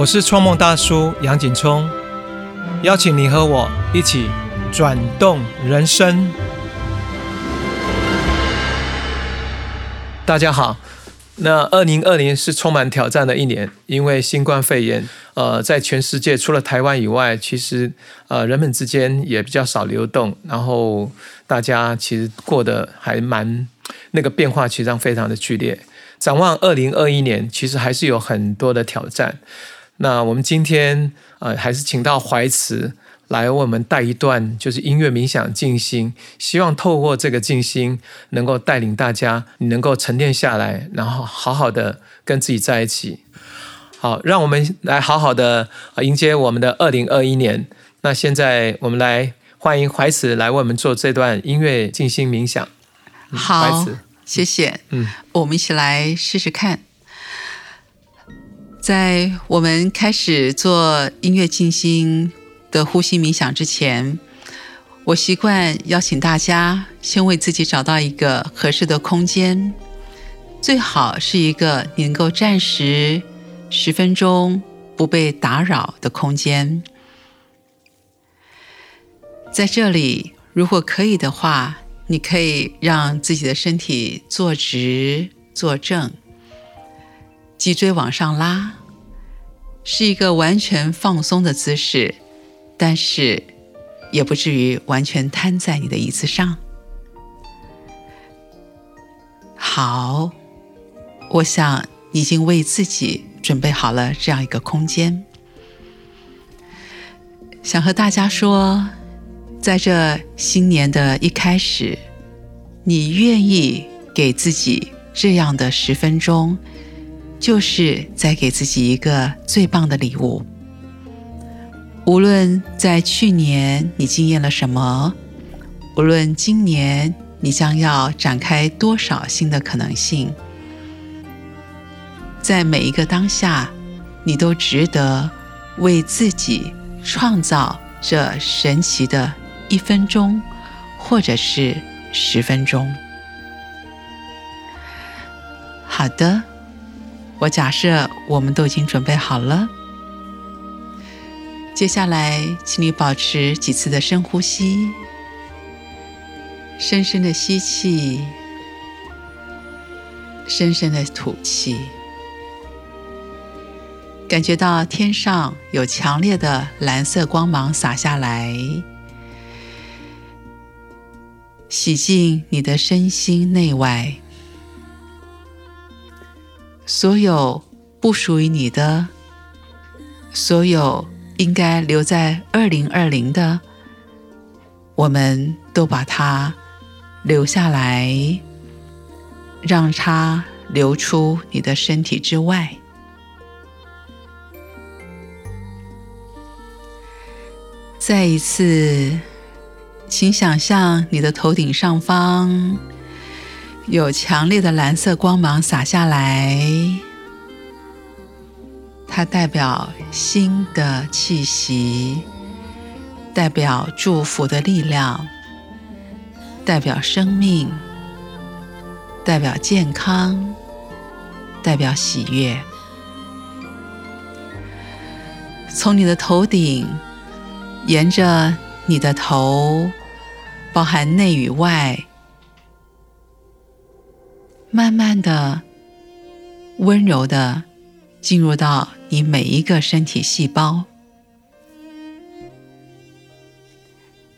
我是创梦大叔杨景聪，邀请你和我一起转动人生。大家好，那二零二零是充满挑战的一年，因为新冠肺炎，呃，在全世界除了台湾以外，其实呃人们之间也比较少流动，然后大家其实过得还蛮那个变化，其实上非常的剧烈。展望二零二一年，其实还是有很多的挑战。那我们今天呃，还是请到怀慈来为我们带一段，就是音乐冥想静心，希望透过这个静心，能够带领大家，你能够沉淀下来，然后好好的跟自己在一起。好，让我们来好好的迎接我们的二零二一年。那现在我们来欢迎怀慈来为我们做这段音乐静心冥想。好，谢谢。嗯，我们一起来试试看。在我们开始做音乐静心的呼吸冥想之前，我习惯邀请大家先为自己找到一个合适的空间，最好是一个你能够暂时十分钟不被打扰的空间。在这里，如果可以的话，你可以让自己的身体坐直、坐正。脊椎往上拉，是一个完全放松的姿势，但是也不至于完全瘫在你的椅子上。好，我想已经为自己准备好了这样一个空间，想和大家说，在这新年的一开始，你愿意给自己这样的十分钟。就是在给自己一个最棒的礼物。无论在去年你经验了什么，无论今年你将要展开多少新的可能性，在每一个当下，你都值得为自己创造这神奇的一分钟，或者是十分钟。好的。我假设我们都已经准备好了，接下来，请你保持几次的深呼吸，深深的吸气，深深的吐气，感觉到天上有强烈的蓝色光芒洒下来，洗净你的身心内外。所有不属于你的，所有应该留在二零二零的，我们都把它留下来，让它流出你的身体之外。再一次，请想象你的头顶上方。有强烈的蓝色光芒洒下来，它代表新的气息，代表祝福的力量，代表生命，代表健康，代表喜悦。从你的头顶，沿着你的头，包含内与外。慢慢的、温柔的进入到你每一个身体细胞，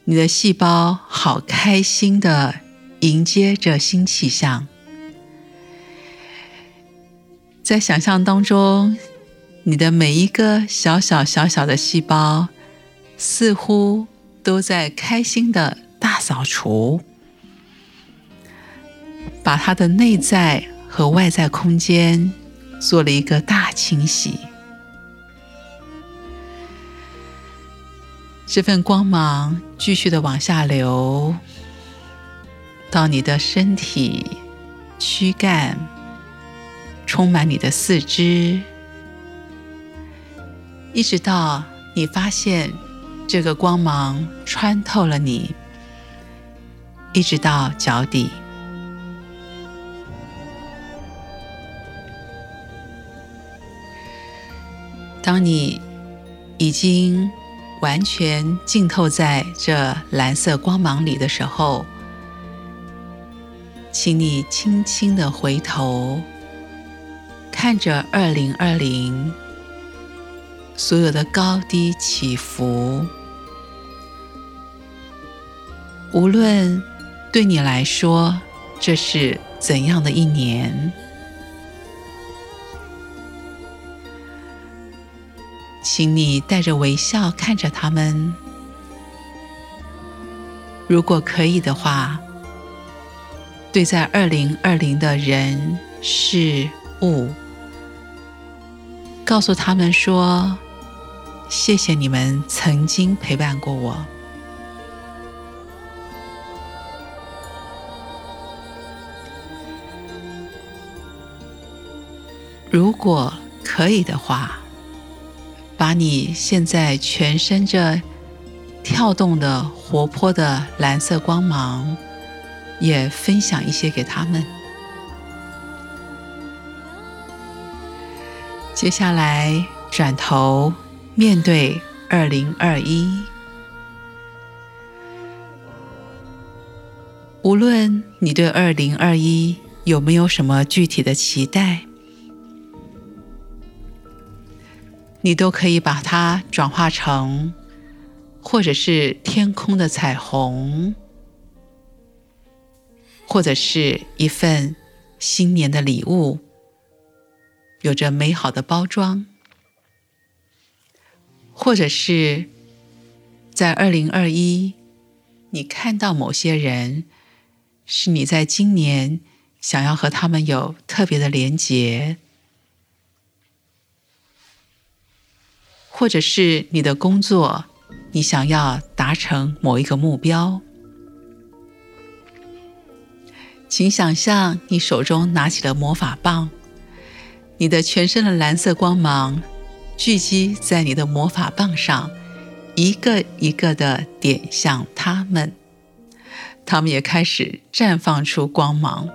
你的细胞好开心的迎接着新气象，在想象当中，你的每一个小小小小的细胞似乎都在开心的大扫除。把它的内在和外在空间做了一个大清洗，这份光芒继续的往下流，到你的身体、躯干，充满你的四肢，一直到你发现这个光芒穿透了你，一直到脚底。当你已经完全浸透在这蓝色光芒里的时候，请你轻轻的回头，看着二零二零所有的高低起伏，无论对你来说这是怎样的一年，请你带着微笑看着他们。如果可以的话。对在二零二零的人事物，告诉他们说：“谢谢你们曾经陪伴过我。”如果可以的话，把你现在全身这跳动的、活泼的蓝色光芒。也分享一些给他们。接下来转头面对二零二一，无论你对二零二一有没有什么具体的期待，你都可以把它转化成，或者是天空的彩虹。或者是一份新年的礼物，有着美好的包装；或者是在二零二一，你看到某些人，是你在今年想要和他们有特别的连结；或者是你的工作，你想要达成某一个目标。请想象你手中拿起了魔法棒，你的全身的蓝色光芒聚集在你的魔法棒上，一个一个的点向他们，他们也开始绽放出光芒。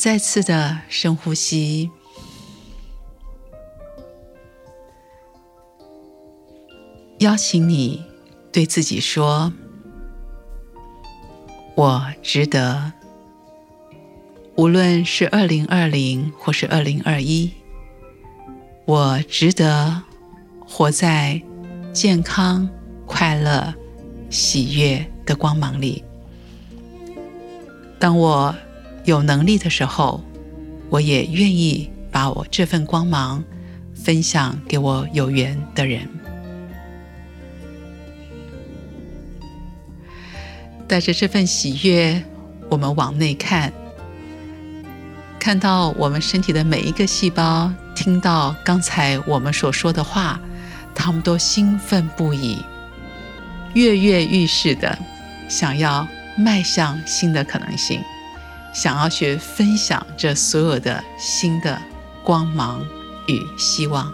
再次的深呼吸。邀请你对自己说：“我值得。无论是二零二零或是二零二一，我值得活在健康、快乐、喜悦的光芒里。当我有能力的时候，我也愿意把我这份光芒分享给我有缘的人。”带着这份喜悦，我们往内看，看到我们身体的每一个细胞，听到刚才我们所说的话，他们都兴奋不已，跃跃欲试的想要迈向新的可能性，想要去分享这所有的新的光芒与希望。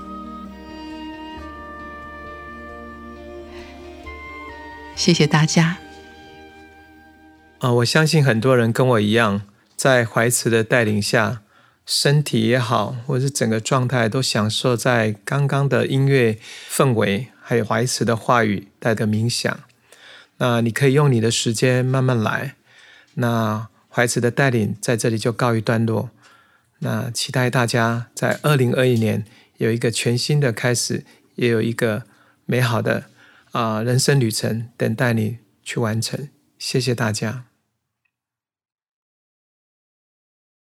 谢谢大家。啊，我相信很多人跟我一样，在怀慈的带领下，身体也好，或是整个状态都享受在刚刚的音乐氛围，还有怀慈的话语带的冥想。那你可以用你的时间慢慢来。那怀慈的带领在这里就告一段落。那期待大家在二零二一年有一个全新的开始，也有一个美好的啊人生旅程等待你去完成。谢谢大家。